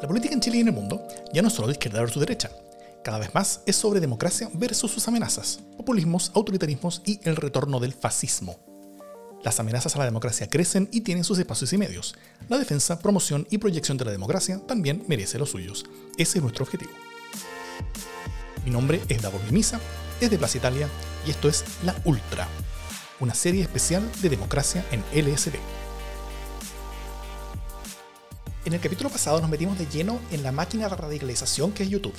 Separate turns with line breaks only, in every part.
La política en Chile y en el mundo ya no es solo de izquierda versus derecha. Cada vez más es sobre democracia versus sus amenazas, populismos, autoritarismos y el retorno del fascismo. Las amenazas a la democracia crecen y tienen sus espacios y medios. La defensa, promoción y proyección de la democracia también merece los suyos. Ese es nuestro objetivo. Mi nombre es Davor Mimisa, es de Plaza Italia y esto es La Ultra, una serie especial de democracia en LSD. En el capítulo pasado nos metimos de lleno en la máquina de radicalización que es YouTube,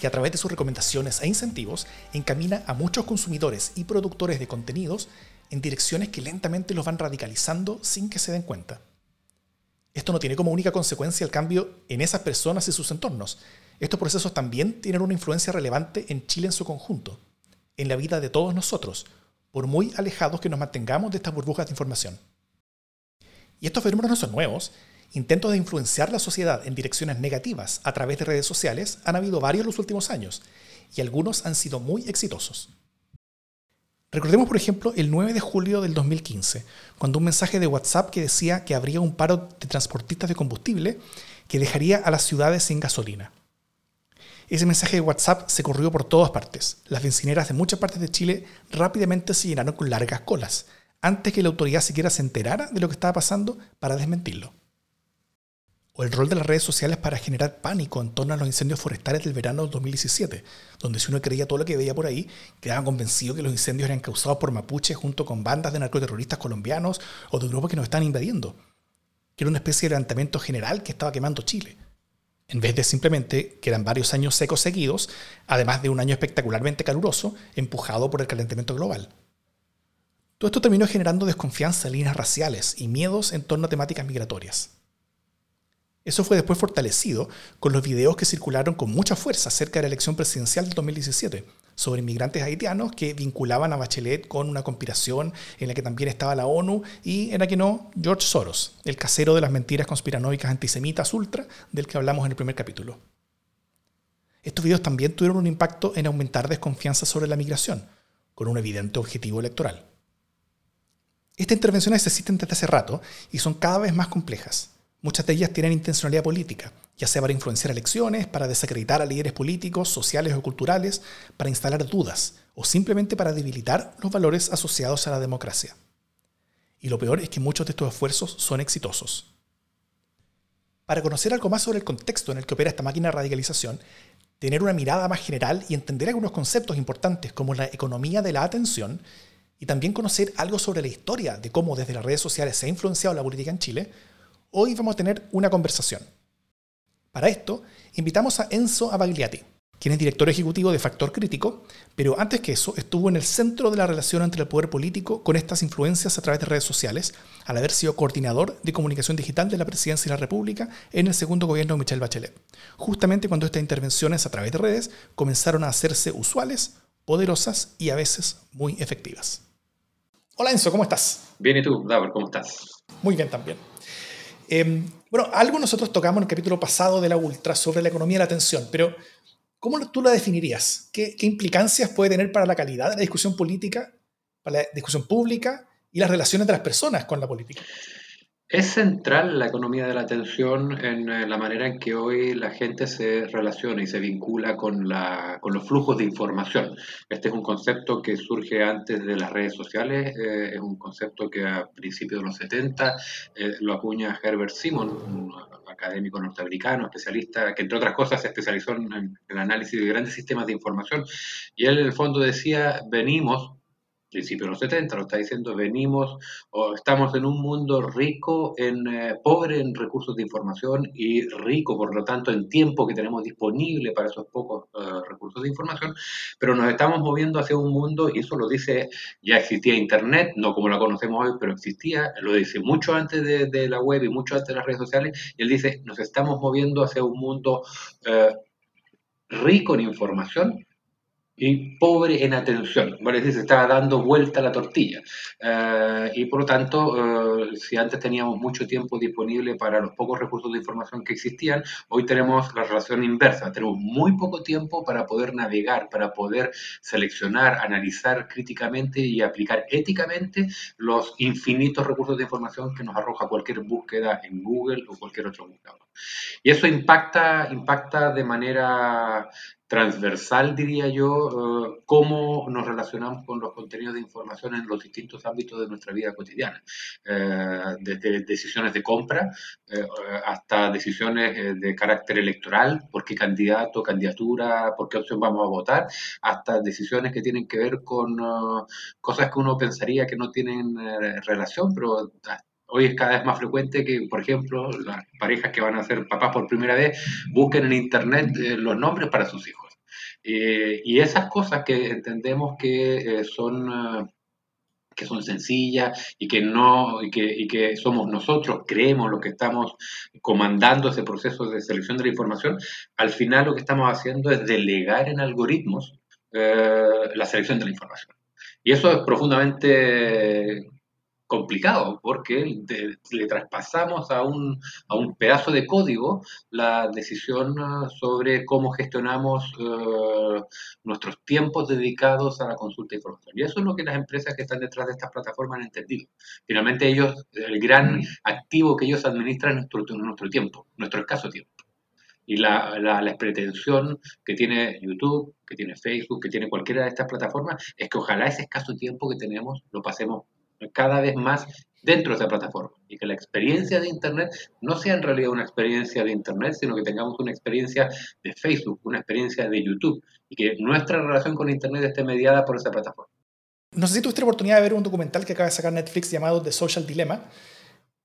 que a través de sus recomendaciones e incentivos encamina a muchos consumidores y productores de contenidos en direcciones que lentamente los van radicalizando sin que se den cuenta. Esto no tiene como única consecuencia el cambio en esas personas y sus entornos. Estos procesos también tienen una influencia relevante en Chile en su conjunto, en la vida de todos nosotros, por muy alejados que nos mantengamos de estas burbujas de información. Y estos fenómenos no son nuevos, Intentos de influenciar la sociedad en direcciones negativas a través de redes sociales han habido varios en los últimos años, y algunos han sido muy exitosos. Recordemos, por ejemplo, el 9 de julio del 2015, cuando un mensaje de WhatsApp que decía que habría un paro de transportistas de combustible que dejaría a las ciudades sin gasolina. Ese mensaje de WhatsApp se corrió por todas partes. Las bencineras de muchas partes de Chile rápidamente se llenaron con largas colas, antes que la autoridad siquiera se enterara de lo que estaba pasando para desmentirlo o el rol de las redes sociales para generar pánico en torno a los incendios forestales del verano del 2017, donde si uno creía todo lo que veía por ahí, quedaba convencido que los incendios eran causados por mapuches junto con bandas de narcoterroristas colombianos o de grupos que nos están invadiendo, que era una especie de levantamiento general que estaba quemando Chile, en vez de simplemente que eran varios años secos seguidos, además de un año espectacularmente caluroso, empujado por el calentamiento global. Todo esto terminó generando desconfianza en líneas raciales y miedos en torno a temáticas migratorias. Eso fue después fortalecido con los videos que circularon con mucha fuerza acerca de la elección presidencial del 2017 sobre inmigrantes haitianos que vinculaban a Bachelet con una conspiración en la que también estaba la ONU y en la que no George Soros, el casero de las mentiras conspiranoicas antisemitas ultra del que hablamos en el primer capítulo. Estos videos también tuvieron un impacto en aumentar desconfianza sobre la migración, con un evidente objetivo electoral. Estas intervenciones existen desde hace rato y son cada vez más complejas. Muchas de ellas tienen intencionalidad política, ya sea para influenciar elecciones, para desacreditar a líderes políticos, sociales o culturales, para instalar dudas o simplemente para debilitar los valores asociados a la democracia. Y lo peor es que muchos de estos esfuerzos son exitosos. Para conocer algo más sobre el contexto en el que opera esta máquina de radicalización, tener una mirada más general y entender algunos conceptos importantes como la economía de la atención, y también conocer algo sobre la historia de cómo desde las redes sociales se ha influenciado la política en Chile, hoy vamos a tener una conversación. Para esto, invitamos a Enzo Abagliati, quien es director ejecutivo de Factor Crítico, pero antes que eso estuvo en el centro de la relación entre el poder político con estas influencias a través de redes sociales, al haber sido coordinador de comunicación digital de la Presidencia de la República en el segundo gobierno de Michelle Bachelet, justamente cuando estas intervenciones a través de redes comenzaron a hacerse usuales, poderosas y a veces muy efectivas. Hola Enzo, ¿cómo estás?
Bien, ¿y tú, Davor, cómo estás?
Muy bien también. Em, bueno, algo nosotros tocamos en el capítulo pasado de la Ultra sobre la economía de la atención, pero ¿cómo tú la definirías? ¿Qué, ¿Qué, implicancias puede tener para la calidad de la discusión política, para la discusión pública y las relaciones de las personas con la política?
Es central la economía de la atención en eh, la manera en que hoy la gente se relaciona y se vincula con, la, con los flujos de información. Este es un concepto que surge antes de las redes sociales, eh, es un concepto que a principios de los 70 eh, lo acuña Herbert Simon, un académico norteamericano, especialista, que entre otras cosas se especializó en el análisis de grandes sistemas de información. Y él en el fondo decía, venimos principio de los 70, lo está diciendo, venimos o estamos en un mundo rico, en eh, pobre en recursos de información y rico, por lo tanto, en tiempo que tenemos disponible para esos pocos eh, recursos de información, pero nos estamos moviendo hacia un mundo, y eso lo dice, ya existía Internet, no como la conocemos hoy, pero existía, lo dice mucho antes de, la web y mucho antes de las redes sociales, y él dice, nos estamos moviendo hacia un mundo eh, rico en información, y pobre en atención, ¿vale? Es decir, se estaba dando vuelta la tortilla. Eh, y por lo tanto, eh, si antes teníamos mucho tiempo disponible para los pocos recursos de información que existían, hoy tenemos la relación inversa. Tenemos muy poco tiempo para poder navegar, para poder seleccionar, analizar críticamente y aplicar éticamente los infinitos recursos de información que nos arroja cualquier búsqueda en Google o cualquier otro buscador. Y eso impacta, impacta de manera transversal, diría yo, eh, cómo nos relacionamos con los contenidos de información en los distintos ámbitos de nuestra vida cotidiana, eh, desde decisiones de compra eh, hasta decisiones de carácter electoral, por qué candidato, candidatura, por qué opción vamos a votar, hasta decisiones que tienen que ver con cosas que uno pensaría que no tienen relación, pero hoy es cada vez más frecuente que, por ejemplo, las parejas que van a ser papás por primera vez busquen en Internet eh, los nombres para sus hijos. Eh, y esas cosas que entendemos que eh, son... que son sencillas y que no y que, y que somos nosotros creemos lo que estamos comandando ese proceso de selección de la información al final lo que estamos haciendo es delegar en algoritmos la selección de la información y eso es profundamente complicado porque le traspasamos a un, a un, pedazo de código la decisión ah, sobre cómo gestionamos uh, nuestros tiempos dedicados a la consulta de información. Y eso es lo que las empresas que están detrás de estas plataformas han entendido. Finalmente ellos, el gran mm. activo que ellos administran es nuestro, nuestro tiempo, nuestro escaso tiempo. Y la, la, la, pretensión que tiene YouTube, que tiene Facebook, que tiene cualquiera de estas plataformas, es que ojalá ese escaso tiempo que tenemos lo pasemos cada vez más dentro de esa plataforma y que la experiencia de Internet no sea en realidad una experiencia de Internet, sino que tengamos una experiencia de Facebook, una experiencia de YouTube y que nuestra relación con Internet esté mediada por esa plataforma.
No sé si tuviste la oportunidad de ver un documental que acaba de sacar Netflix llamado The Social Dilemma,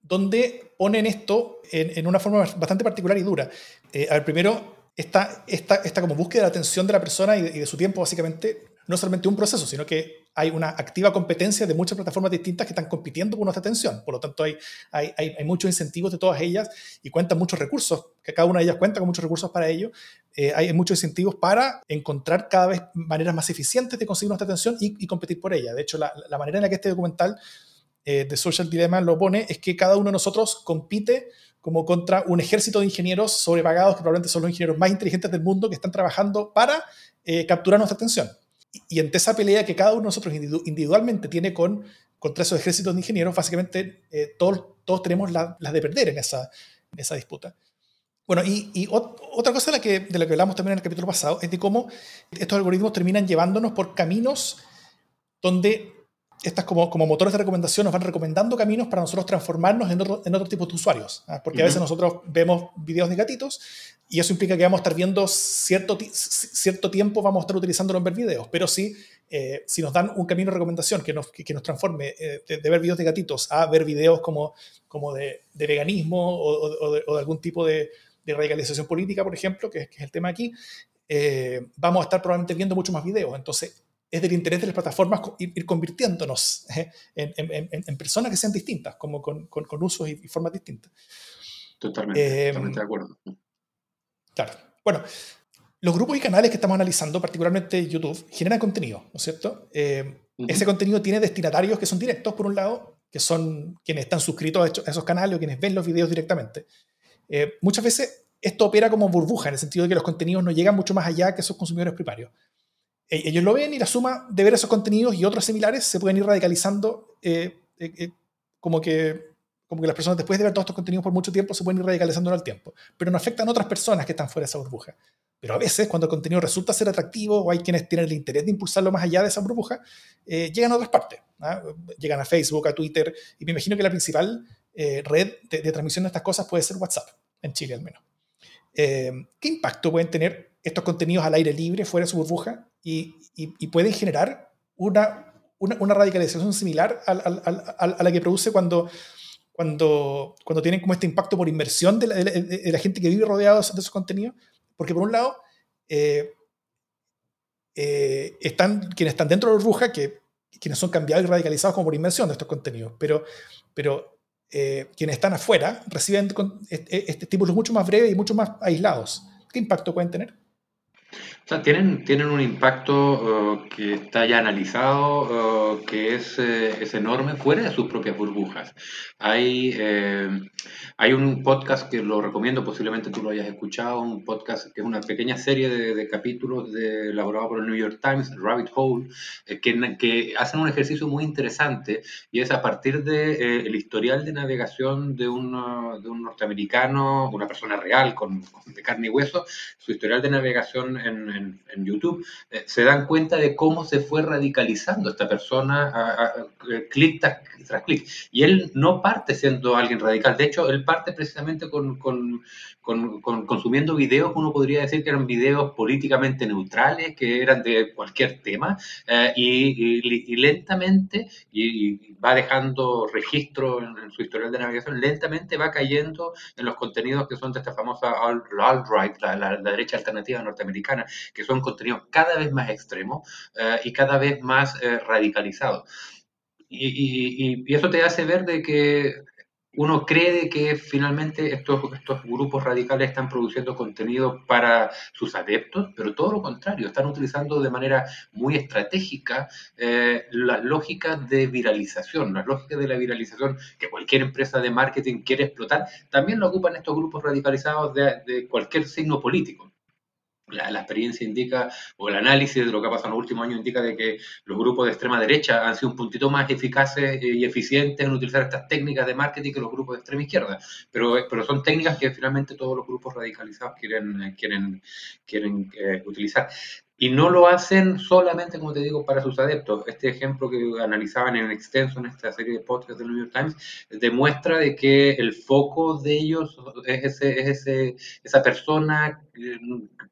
donde ponen esto en, una forma bastante particular y dura. Eh, a ver, primero, esta, esta, esta como búsqueda de la atención de la persona y de su tiempo, básicamente, no solamente un proceso, sino que hay una activa competencia de muchas plataformas distintas que están compitiendo por nuestra atención. Por lo tanto, hay, hay, hay, muchos incentivos de todas ellas y cuentan muchos recursos, que cada una de ellas cuenta con muchos recursos para ello. Eh, hay muchos incentivos para encontrar cada vez maneras más eficientes de conseguir nuestra atención y, competir por ella. De hecho, la, la, manera en la que este documental eh, de Social Dilemma lo pone es que cada uno de nosotros compite como contra un ejército de ingenieros sobrepagados que probablemente son los ingenieros más inteligentes del mundo que están trabajando para eh, capturar nuestra atención. Y, entre esa pelea que cada uno de nosotros individualmente tiene con, contra esos ejércitos de ingenieros, básicamente eh, todos, todos tenemos las de perder en esa, en esa disputa. Bueno, y, otra cosa de la, que, de la que hablamos también en el capítulo pasado es de cómo estos algoritmos terminan llevándonos por caminos donde estas como, como motores de recomendación nos van recomendando caminos para nosotros transformarnos en otro, en otro tipo de usuarios. ¿ah? Porque a veces nosotros vemos videos de gatitos y eso implica que vamos a estar viendo cierto, cierto tiempo, vamos a estar utilizándolo en ver videos. Pero si, eh, si nos dan un camino de recomendación que nos, que, nos transforme eh, de, ver videos de gatitos a ver videos como, como de, de veganismo o, de, algún tipo de, radicalización política, por ejemplo, que, es el tema aquí, eh, vamos a estar probablemente viendo mucho más videos. Entonces, es del interés de las plataformas ir, convirtiéndonos ¿eh? en, personas que sean distintas, como con, usos y, formas distintas.
Totalmente, eh, totalmente de acuerdo.
Claro. Bueno, los grupos y canales que estamos analizando, particularmente YouTube, generan contenido, ¿no es cierto? Eh, ese contenido tiene destinatarios que son directos, por un lado, que son quienes están suscritos a esos canales o quienes ven los videos directamente. muchas veces esto opera como burbuja, en el sentido de que los contenidos no llegan mucho más allá que esos consumidores primarios. E-, ellos lo ven y la suma de ver esos contenidos y otros similares se pueden ir radicalizando eh, eh, eh, como, que, como que las personas después de ver todos estos contenidos por mucho tiempo se pueden ir radicalizando al tiempo, pero no afectan a otras personas que están fuera de esa burbuja. Pero a veces, cuando el contenido resulta ser atractivo o hay quienes tienen el interés de impulsarlo más allá de esa burbuja, llegan a otras partes. ¿ah? Llegan a Facebook, a Twitter, y me imagino que la principal red de, de, transmisión de estas cosas puede ser WhatsApp, en Chile al menos. ¿Qué impacto pueden tener estos contenidos al aire libre, fuera de su burbuja, y, pueden generar una, una, radicalización similar a, la que produce cuando, cuando, cuando tienen como este impacto por inversión de la, gente que vive rodeado de esos contenidos. Porque por un lado, eh, eh, están quienes están dentro de la burbuja, que, quienes son cambiados y radicalizados como por inversión de estos contenidos, pero, pero eh, quienes están afuera reciben este, este estímulos mucho más breves y mucho más aislados. ¿Qué impacto pueden tener?
O sea, tienen, tienen un impacto uh, que está ya analizado, uh, que es, eh, es, enorme fuera de sus propias burbujas. Hay, eh, hay un podcast que lo recomiendo, posiblemente tú lo hayas escuchado, un podcast que es una pequeña serie de, de capítulos de, elaborado por el New York Times, Rabbit Hole, eh, que, que, hacen un ejercicio muy interesante y es a partir del de, el historial de navegación de un, de un norteamericano, una persona real con, con, de carne y hueso, su historial de navegación en en, YouTube, eh, se dan cuenta de cómo se fue radicalizando esta persona a, clic tras, clic. Y él no parte siendo alguien radical, de hecho, él parte precisamente con, con, con, consumiendo videos, uno podría decir que eran videos políticamente neutrales, que eran de cualquier tema, eh, y, lentamente, y, va dejando registro en, su historial de navegación, lentamente va cayendo en los contenidos que son de esta famosa alt-right, la, la derecha alternativa norteamericana, que son contenidos cada vez más extremos eh, y cada vez más eh, radicalizados. Y, y, eso te hace ver de que uno cree que finalmente estos, estos grupos radicales están produciendo contenido para sus adeptos, pero todo lo contrario, están utilizando de manera muy estratégica eh, las lógicas de viralización, las lógicas de la viralización que cualquier empresa de marketing quiere explotar, también lo ocupan estos grupos radicalizados de, de cualquier signo político. La, la, experiencia indica, o el análisis de lo que ha pasado en los últimos años indica de que los grupos de extrema derecha han sido un puntito más eficaces y eficientes en utilizar estas técnicas de marketing que los grupos de extrema izquierda. Pero, pero son técnicas que finalmente todos los grupos radicalizados quieren, quieren, quieren eh, utilizar. Y no lo hacen solamente, como te digo, para sus adeptos. Este ejemplo que analizaban en extenso en esta serie de podcasts del New York Times demuestra de que el foco de ellos es, ese, es ese, esa persona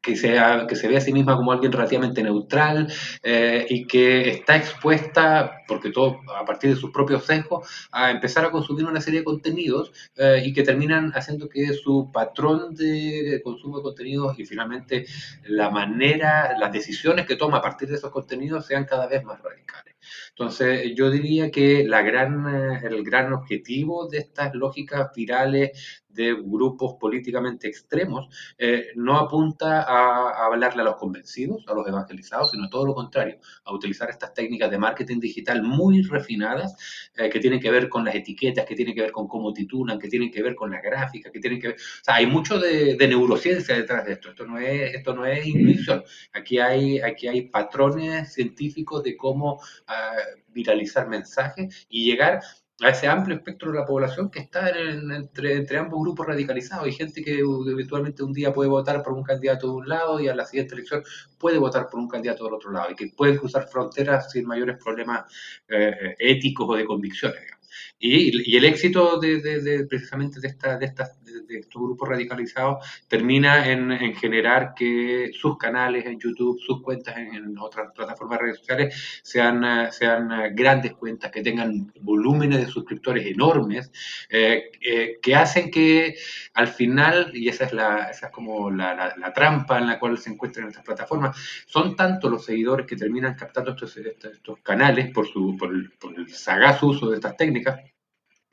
que se, que se ve a sí misma como alguien relativamente neutral eh, y que está expuesta, porque todo a partir de sus propios sesgos, a empezar a consumir una serie de contenidos eh, y que terminan haciendo que su patrón de consumo de contenidos y finalmente la manera, las decisiones que toma a partir de esos contenidos sean cada vez más radicales. Entonces, yo diría que la gran, eh, el gran objetivo de estas lógicas virales de grupos políticamente extremos eh, no apunta a, hablarle a los convencidos, a los evangelizados, sino todo lo contrario, a utilizar estas técnicas de marketing digital muy refinadas eh, que tienen que ver con las etiquetas, que tienen que ver con cómo titulan, que tienen que ver con la gráfica, que tienen que ver... O sea, hay mucho de, de neurociencia detrás de esto. Esto no es, esto no es intuición. Aquí hay, aquí hay patrones científicos de cómo uh, viralizar mensajes y llegar a ese amplio espectro de la población que está en, entre, entre, ambos grupos radicalizados. Hay gente que eventualmente un día puede votar por un candidato de un lado y a la siguiente elección puede votar por un candidato del otro lado y que pueden cruzar fronteras sin mayores problemas eh, éticos o de convicciones. Y, el éxito de, precisamente de, esta, de, estas, de, estos grupos radicalizados termina en, en, generar que sus canales en YouTube, sus cuentas en, otras plataformas de redes sociales sean, sean, grandes cuentas, que tengan volúmenes de suscriptores enormes, eh, eh, que hacen que al final, y esa es, la, esa es como la, trampa en la cual se encuentran estas plataformas, son tantos los seguidores que terminan captando estos, estos, canales por, su, por, por el sagaz uso de estas técnicas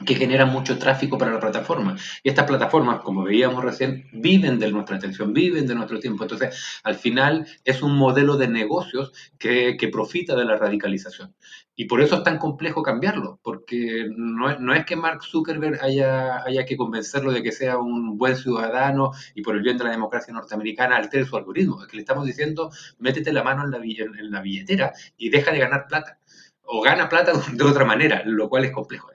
que generan mucho tráfico para la plataforma. Y estas plataformas, como veíamos recién, viven de nuestra atención, viven de nuestro tiempo. Entonces, al final es un modelo de negocios que, que profita de la radicalización. Y por eso es tan complejo cambiarlo, porque no es, no es que Mark Zuckerberg haya, haya, que convencerlo de que sea un buen ciudadano y por el bien de la democracia norteamericana altere su algoritmo. Es que le estamos diciendo, métete la mano en la, en la billetera y deja de ganar plata. O gana plata de otra manera, lo cual es complejo.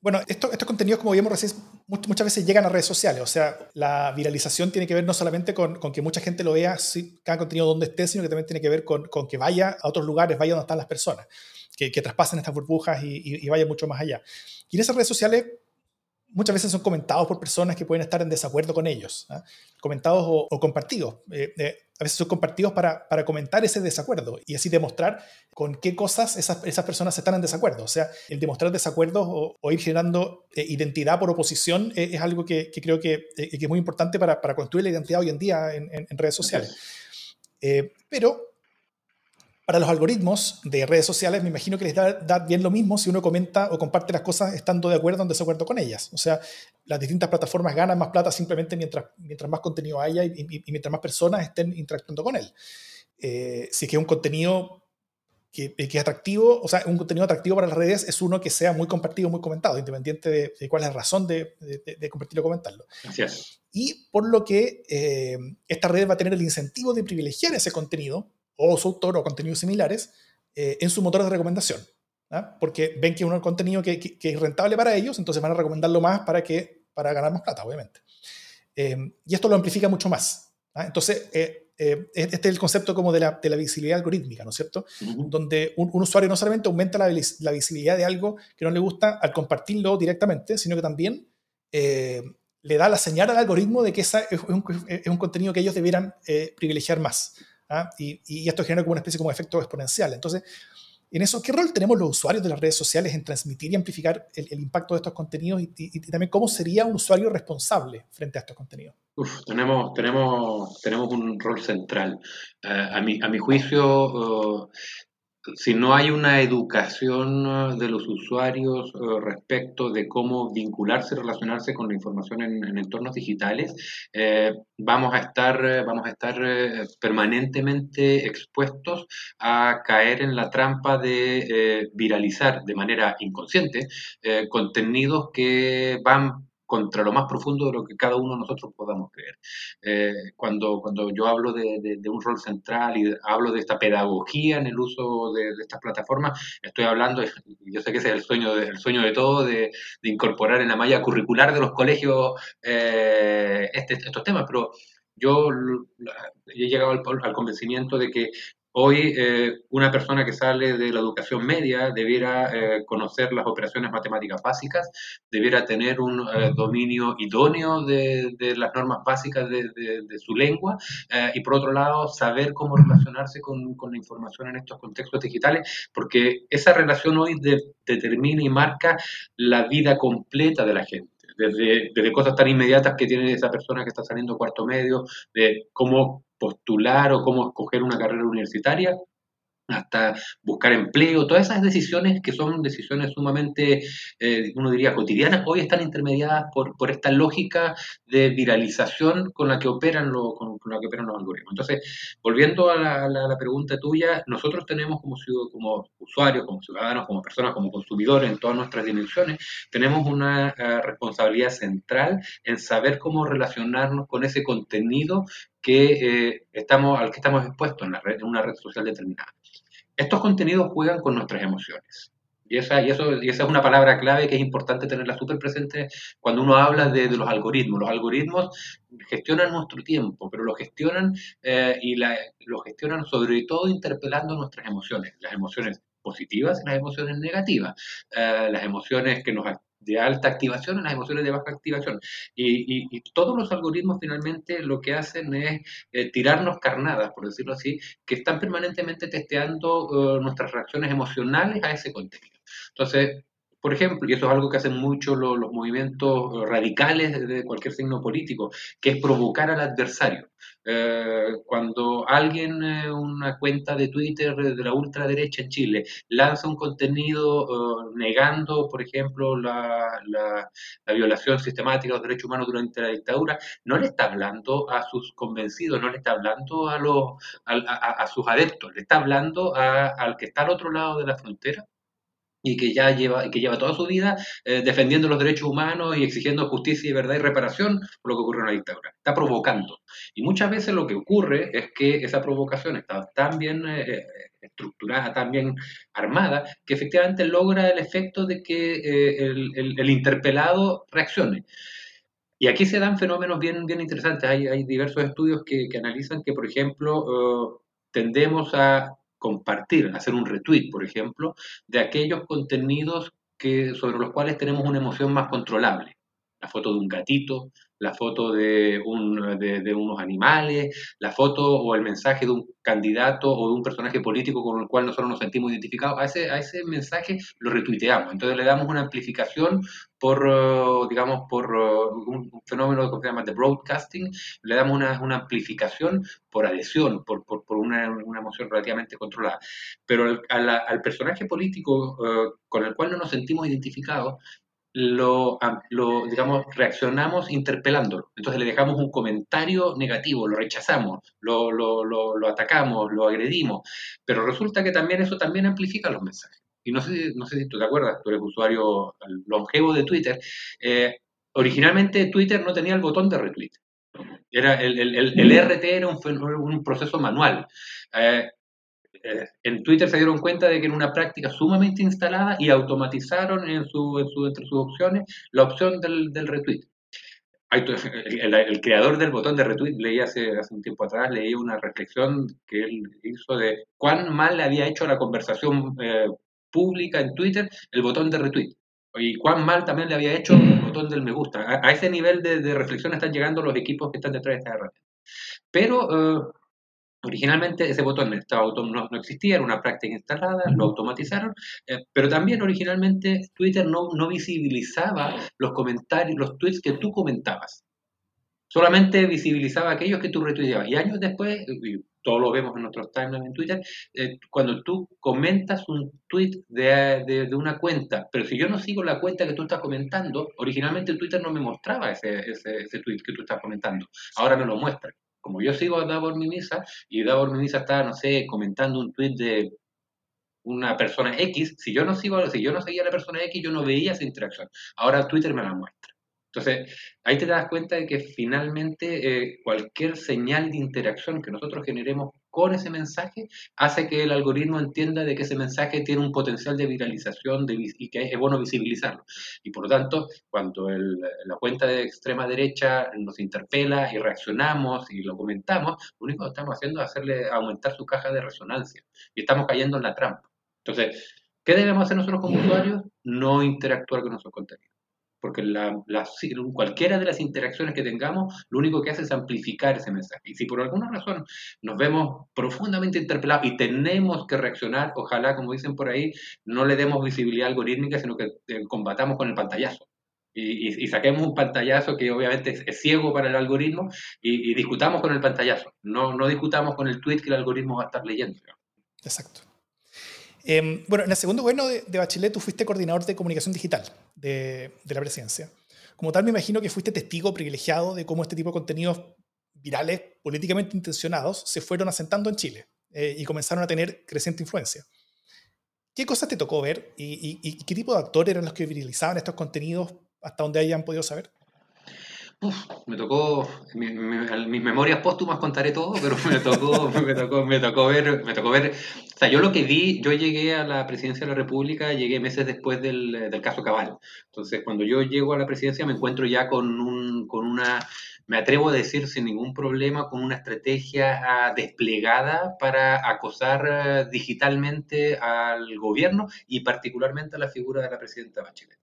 Bueno, esto, estos contenidos, como vimos recién, muchas veces llegan a redes sociales. O sea, la viralización tiene que ver no solamente con, que mucha gente lo vea cada contenido donde esté, sino que también tiene que ver con, que vaya a otros lugares, vaya donde están las personas, que, traspasen estas burbujas y, y, y, vaya mucho más allá. Y en esas redes sociales muchas veces son comentados por personas que pueden estar en desacuerdo con ellos, ¿eh? comentados o, o compartidos. Eh, eh, a veces son compartidos para, para, comentar ese desacuerdo y así demostrar con qué cosas esas, esas personas están en desacuerdo. O sea, el demostrar desacuerdos o, o ir generando eh, identidad por oposición es algo que, que creo que, que, es muy importante para, para, construir la identidad hoy en día en, en, en redes sociales. pero Para los algoritmos de redes sociales, me imagino que les da, bien lo mismo si uno comenta o comparte las cosas estando de acuerdo o en desacuerdo con ellas. O sea, las distintas plataformas ganan más plata simplemente mientras, mientras más contenido haya y, mientras más personas estén interactuando con él. Eh, si es que un contenido que, que, es atractivo, o sea, un contenido atractivo para las redes es uno que sea muy compartido, muy comentado, independiente de, cuál es la razón de, de, compartirlo o comentarlo.
Gracias.
Y por lo que eh, esta red va a tener el incentivo de privilegiar ese contenido o su autor o contenidos similares eh, en su motor de recomendación. ¿ah? Porque ven que es un contenido que, que, es rentable para ellos, entonces van a recomendarlo más para, que, para ganar más plata, obviamente. Eh, y esto lo amplifica mucho más. ¿ah? Entonces, eh, este es el concepto como de la, de la visibilidad algorítmica, ¿no es cierto? Donde un, usuario no solamente aumenta la, la, visibilidad de algo que no le gusta al compartirlo directamente, sino que también le da la señal al algoritmo de que esa es un, es un contenido que ellos debieran privilegiar más. ¿Ah? y, esto genera como una especie como efecto exponencial. Entonces, en eso, ¿qué rol tenemos los usuarios de las redes sociales en transmitir y amplificar el, impacto de estos contenidos y, también cómo sería un usuario responsable frente a estos contenidos?
tenemos, tenemos, tenemos un rol central. Eh, a, mi, a mi juicio, si no hay una educación uh, de los usuarios uh, respecto de cómo vincularse y relacionarse con la información en, entornos digitales, eh, vamos a estar, eh, vamos a estar eh, permanentemente expuestos a caer en la trampa de viralizar de manera inconsciente contenidos que van contra lo más profundo de lo que cada uno de nosotros podamos creer. Eh, cuando, cuando yo hablo de, un rol central y hablo de esta pedagogía en el uso de, estas plataformas, estoy hablando, yo sé que ese es el sueño de, sueño de todos, de, incorporar en la malla curricular de los colegios eh, este, estos temas, pero yo he llegado al, convencimiento de que Hoy eh, una persona que sale de la educación media debiera eh, conocer las operaciones matemáticas básicas, debiera tener un eh, dominio idóneo de, las normas básicas de, su lengua y por otro lado saber cómo relacionarse con, la información en estos contextos digitales, porque esa relación hoy determina y marca la vida completa de la gente. Desde, desde, cosas tan inmediatas que tiene esa persona que está saliendo cuarto medio, de cómo postular o cómo escoger una carrera universitaria, hasta buscar empleo, todas esas decisiones que son decisiones sumamente, eh, uno diría, cotidianas, hoy están intermediadas por, por esta lógica de viralización con la que operan, lo, con, la que operan los algoritmos. Entonces, volviendo a la, la, pregunta tuya, nosotros tenemos como, como usuarios, como ciudadanos, como personas, como consumidores en todas nuestras dimensiones, tenemos una eh, responsabilidad central en saber cómo relacionarnos con ese contenido que, eh, estamos, al que estamos expuestos en, la red, en una red social determinada. Estos contenidos juegan con nuestras emociones. Y esa, y, eso, y esa es una palabra clave que es importante tenerla súper presente cuando uno habla de, los algoritmos. Los algoritmos gestionan nuestro tiempo, pero lo gestionan eh, y lo gestionan sobre todo interpelando nuestras emociones, las emociones positivas y las emociones negativas, eh, las emociones que nos de alta activación en las emociones de baja activación. Y, todos los algoritmos finalmente lo que hacen es eh, tirarnos carnadas, por decirlo así, que están permanentemente testeando eh, nuestras reacciones emocionales a ese contenido. Entonces, por ejemplo, y eso es algo que hacen mucho los, movimientos radicales de cualquier signo político, que es provocar al adversario. Eh, cuando alguien, eh, una cuenta de Twitter de la ultraderecha en Chile, lanza un contenido eh, negando, por ejemplo, la, violación sistemática de los derechos humanos durante la dictadura, no le está hablando a sus convencidos, no le está hablando a, los, a, sus adeptos, le está hablando al que está al otro lado de la frontera y que ya lleva, que lleva toda su vida eh, defendiendo los derechos humanos y exigiendo justicia y verdad y reparación por lo que ocurrió en la dictadura. Está provocando. Y muchas veces lo que ocurre es que esa provocación está tan bien eh, eh, estructurada, tan bien armada, que efectivamente logra el efecto de que el, interpelado reaccione. Y aquí se dan fenómenos bien, bien interesantes. Hay, hay diversos estudios que, que analizan que, por ejemplo, tendemos a compartir, hacer un retweet, por ejemplo, de aquellos contenidos que, sobre los cuales tenemos una emoción más controlable. La foto de un gatito, la foto de, un, de, unos animales, la foto o el mensaje de un candidato o de un personaje político con el cual nosotros nos sentimos identificados, a ese, a ese mensaje lo retuiteamos. Entonces le damos una amplificación por, uh, digamos, por uh, un fenómeno que se llama de broadcasting, le damos una, una amplificación por adhesión, por, por, por una, una, emoción relativamente controlada. Pero al, al personaje político uh, con el cual no nos sentimos identificados, lo, lo, digamos, reaccionamos interpelándolo. Entonces le dejamos un comentario negativo, lo rechazamos, lo, lo, lo, atacamos, lo agredimos. Pero resulta que también eso también amplifica los mensajes. Y no sé, no sé si tú te acuerdas, tú eres usuario longevo de Twitter. Eh, originalmente Twitter no tenía el botón de retweet. Era el, el, el, RT era un, un proceso manual. Eh, eh, en Twitter se dieron cuenta de que era una práctica sumamente instalada y automatizaron en su, entre sus opciones la opción del, del retweet. El, creador del botón de retweet leí hace, hace un tiempo atrás, leí una reflexión que él hizo de cuán mal le había hecho a la conversación eh, pública en Twitter el botón de retweet. Y cuán mal también le había hecho el botón del me gusta. A, ese nivel de, de, reflexión están llegando los equipos que están detrás de esta herramienta. Pero eh, Originalmente ese botón estaba no, no, existía, era una práctica instalada, lo automatizaron, eh, pero también originalmente Twitter no, no visibilizaba los comentarios, los tweets que tú comentabas. Solamente visibilizaba aquellos que tú retuiteabas. Y años después, todo lo vemos en nuestros timelines en Twitter, eh, cuando tú comentas un tweet de, de, una cuenta, pero si yo no sigo la cuenta que tú estás comentando, originalmente Twitter no me mostraba ese, ese, ese tweet que tú estás comentando. Ahora me lo muestra como yo sigo a Davor Mimisa y Davor Mimisa está, no sé, comentando un tweet de una persona X, si yo no sigo, si yo no seguía a la persona X, yo no veía esa interacción. Ahora Twitter me la muestra. Entonces, ahí te das cuenta de que finalmente eh, cualquier señal de interacción que nosotros generemos con ese mensaje hace que el algoritmo entienda de que ese mensaje tiene un potencial de viralización y que es bueno visibilizarlo. Y por lo tanto, cuando la cuenta de extrema derecha nos interpela y reaccionamos y lo comentamos, lo único que estamos haciendo es hacerle aumentar su caja de resonancia y estamos cayendo en la trampa. Entonces, ¿qué debemos hacer nosotros como usuarios? No interactuar con nuestro contenido porque la, cualquiera de las interacciones que tengamos, lo único que hace es amplificar ese mensaje. Y si por alguna razón nos vemos profundamente interpelados y tenemos que reaccionar, ojalá, como dicen por ahí, no le demos visibilidad algorítmica, sino que eh, combatamos con el pantallazo. Y, saquemos un pantallazo que obviamente es, ciego para el algoritmo y, discutamos con el pantallazo, no, no discutamos con el tweet que el algoritmo va a estar leyendo.
Exacto. Em, bueno, en el segundo gobierno de, Bachelet tú fuiste coordinador de comunicación digital de, la presidencia. Como tal, me imagino que fuiste testigo privilegiado de cómo este tipo de contenidos virales, políticamente intencionados, se fueron asentando en Chile eh, y comenzaron a tener creciente influencia. ¿Qué cosas te tocó ver y, y, qué tipo de actores eran los que viralizaban estos contenidos hasta donde hayan podido saber?
Me tocó, mis memorias póstumas contaré todo, pero me tocó, me tocó, ver, me tocó ver, o sea, yo lo que vi, yo llegué a la presidencia de la República, llegué meses después del, del caso Cabal. Entonces, cuando yo llego a la presidencia me encuentro ya con, un, con una, me atrevo a decir sin ningún problema, con una estrategia ah, desplegada para acosar ah, digitalmente al gobierno y particularmente a la figura de la presidenta Bachelet.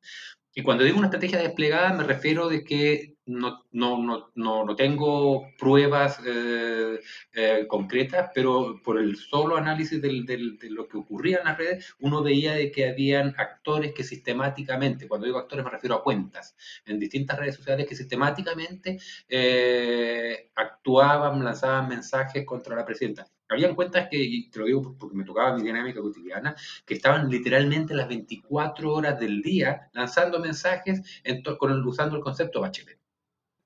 Y cuando digo una estrategia desplegada me refiero de que no, no, no, no, tengo pruebas eh, eh, concretas, pero por el solo análisis del, del, de lo que ocurría en las redes, uno veía de que habían actores que sistemáticamente, cuando digo actores me refiero a cuentas, en distintas redes sociales que sistemáticamente eh, actuaban, lanzaban mensajes contra la presidenta. Habían cuentas que, te lo digo porque me tocaba mi dinámica cotidiana, que estaban literalmente las 24 horas del día lanzando mensajes con usando el concepto Bachelet.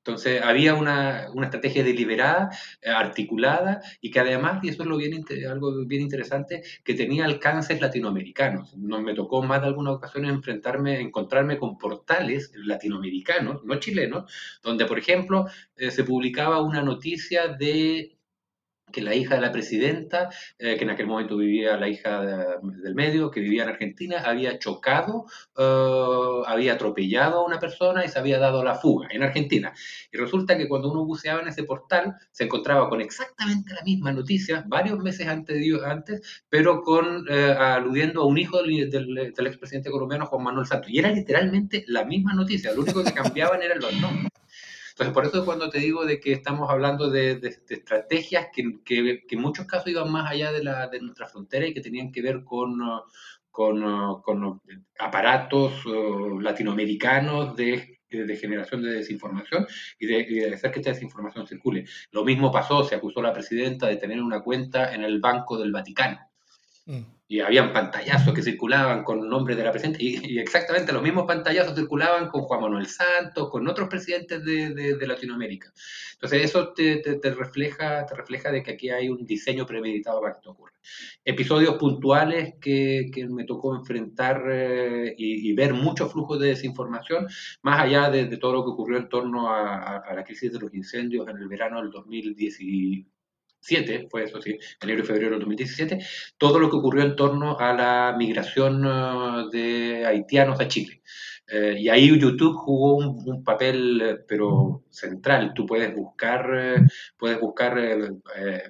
Entonces había una, una, estrategia deliberada, eh, articulada y que además, y eso es lo bien, algo bien interesante, que tenía alcances latinoamericanos. No, me tocó más de alguna ocasión enfrentarme, encontrarme con portales latinoamericanos, no chilenos, donde por ejemplo eh, se publicaba una noticia de que la hija de la presidenta, eh, que en aquel momento vivía la hija del medio, que vivía en Argentina, había chocado, eh, había atropellado a una persona y se había dado la fuga en Argentina. Y resulta que cuando uno buceaba en ese portal, se encontraba con exactamente la misma noticia, varios meses antes, pero con, eh, aludiendo a un hijo del, del expresidente colombiano Juan Manuel Santos. Y era literalmente la misma noticia, lo único que cambiaban eran los nombres. Entonces, por eso cuando te digo de que estamos hablando de, estrategias que, que, en muchos casos iban más allá de, la, de nuestra frontera y que tenían que ver con, con, con aparatos uh, latinoamericanos de de generación de desinformación y de, hacer que esta desinformación circule. Lo mismo pasó, se acusó a la presidenta de tener una cuenta en el Banco del Vaticano. Mm y habían pantallazos que circulaban con nombres de la presidenta, y, exactamente los mismos pantallazos circulaban con Juan Manuel Santos, con otros presidentes de, de, Latinoamérica. Entonces eso te, te, refleja, te refleja de que aquí hay un diseño premeditado para que esto ocurra. Episodios puntuales que, que me tocó enfrentar eh, y, ver muchos flujos de desinformación, más allá de, todo lo que ocurrió en torno a, a, la crisis de los incendios en el verano del 2010 fue eso sí, enero y febrero del 2017, todo lo que ocurrió en torno a la migración uh, de haitianos a Chile. Eh, y ahí YouTube jugó un, papel, eh, pero central. Tú puedes buscar, eh, puedes buscar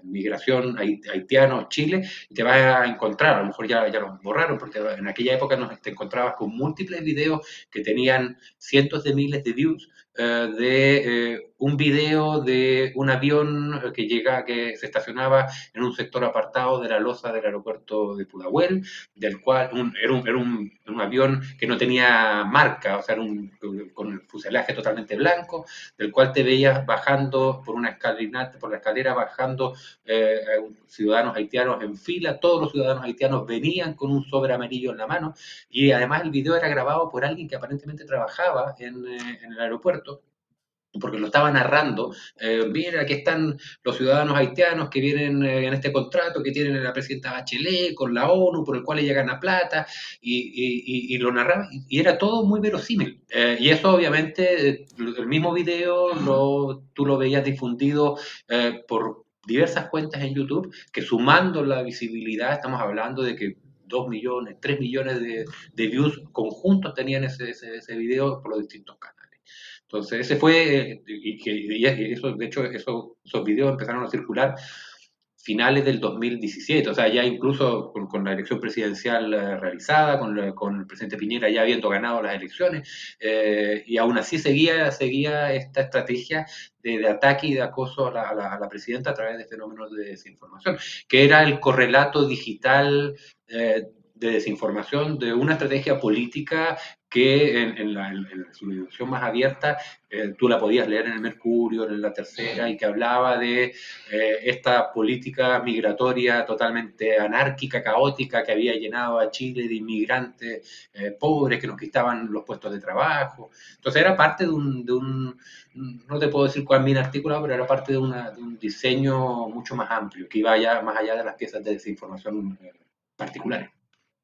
migración haitiano Chile y te vas a encontrar, a lo mejor ya, ya lo borraron, porque en aquella época nos, te encontrabas con múltiples videos que tenían cientos de miles de views eh, de eh, un video de un avión que llega, que se estacionaba en un sector apartado de la losa del aeropuerto de Pudahuel, del cual era, un, era un, un, avión que no tenía marca, o sea, un, con el fuselaje totalmente blanco, del cual te veías bajando por una escalera, por la escalera bajando eh, ciudadanos haitianos en fila, todos los ciudadanos haitianos venían con un sobre amarillo en la mano, y además el video era grabado por alguien que aparentemente trabajaba en, en el aeropuerto porque lo estaba narrando, eh, mira, aquí están los ciudadanos haitianos que vienen eh, en este contrato, que tienen a la presidenta Bachelet con la ONU, por el cual ella gana plata, y, lo narraba, y era todo muy verosímil. Eh, y eso obviamente, el mismo video, tú lo veías difundido por diversas cuentas en YouTube, que sumando la visibilidad, estamos hablando de que 2 millones, 3 millones de, views conjuntos tenían ese, ese video por los distintos canales. Entonces, ese fue, y, que eso, de hecho, eso, esos videos empezaron a circular finales del 2017, o sea, ya incluso con, la elección presidencial eh, realizada, con, con, el presidente Piñera ya habiendo ganado las elecciones, eh, y aún así seguía, seguía esta estrategia de, ataque y de acoso a la, a, la, presidenta a través de fenómenos de desinformación, que era el correlato digital eh, de desinformación de una estrategia política que en, la, su dimensión más abierta eh, tú la podías leer en el Mercurio, en la tercera, y que hablaba de eh, esta política migratoria totalmente anárquica, caótica, que había llenado a Chile de inmigrantes eh, pobres que nos quitaban los puestos de trabajo. Entonces era parte de un, de un no te puedo decir cuál bien articulado, pero era parte de, una, de, un diseño mucho más amplio, que iba ya más allá de las piezas de desinformación particulares.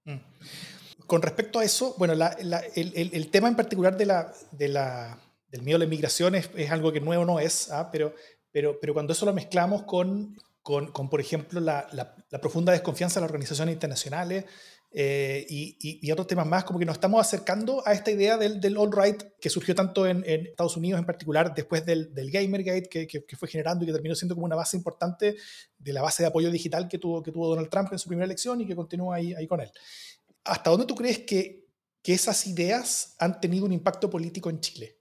Mm.
Con respecto a eso, bueno, el, tema en particular de la, del miedo a la inmigración es, algo que nuevo no es, ¿ah? pero, cuando eso lo mezclamos con, por ejemplo, la, profunda desconfianza de las organizaciones internacionales eh, y, otros temas más, como que nos estamos acercando a esta idea del, del all-right que surgió tanto en, Estados Unidos en particular después del, Gamergate que, fue generando y que terminó siendo como una base importante de la base de apoyo digital que tuvo, que tuvo Donald Trump en su primera elección y que continúa ahí, ahí con él. ¿Hasta dónde tú crees que, que, esas ideas han tenido un impacto político en Chile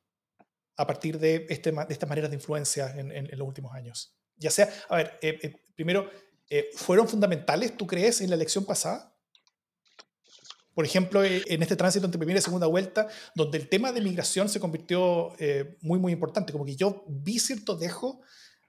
a partir de, este, de estas maneras de influencia en, en, los últimos años? Ya sea, a ver, eh, eh, primero, eh, ¿fueron fundamentales, tú crees, en la elección pasada? Por ejemplo, en este tránsito entre primera y segunda vuelta, donde el tema de migración se convirtió muy, muy importante. Como que yo vi cierto dejo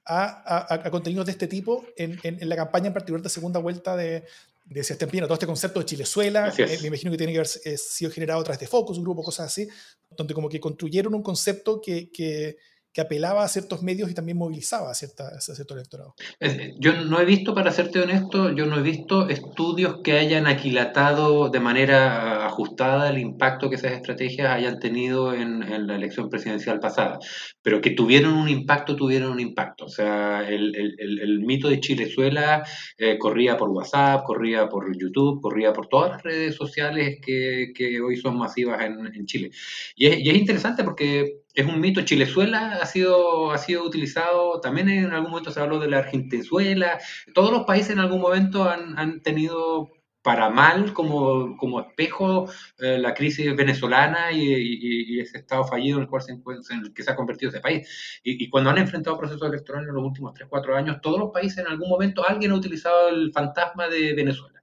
a, a, a contenidos de este tipo en, en, la campaña en particular de segunda vuelta de, de Sebastián todo este concepto de Chilezuela, eh, me imagino que tiene que haber eh, sido generado a través de Focus, un grupo, cosas así, donde como que construyeron un concepto que, que, que apelaba a ciertos medios y también movilizaba a, cierta, a cierto electorado.
Yo no he visto, para serte honesto, yo no he visto estudios que hayan aquilatado de manera ajustada el impacto que esas estrategias hayan tenido en, en la elección presidencial pasada, pero que tuvieron un impacto, tuvieron un impacto. O sea, el, el, el mito de Chilezuela eh, corría por WhatsApp, corría por YouTube, corría por todas las redes sociales que, que hoy son masivas en, en Chile. Y es, y es interesante porque es un mito. Chilezuela ha sido, ha sido utilizado, también en algún momento se habló de la Argentinzuela. Todos los países en algún momento han, han tenido para mal como, como espejo eh, la crisis venezolana y, ese estado fallido en el cual se en el que se ha convertido ese país. Y, cuando han enfrentado procesos electorales en los últimos 3, 4 años, todos los países en algún momento alguien ha utilizado el fantasma de Venezuela.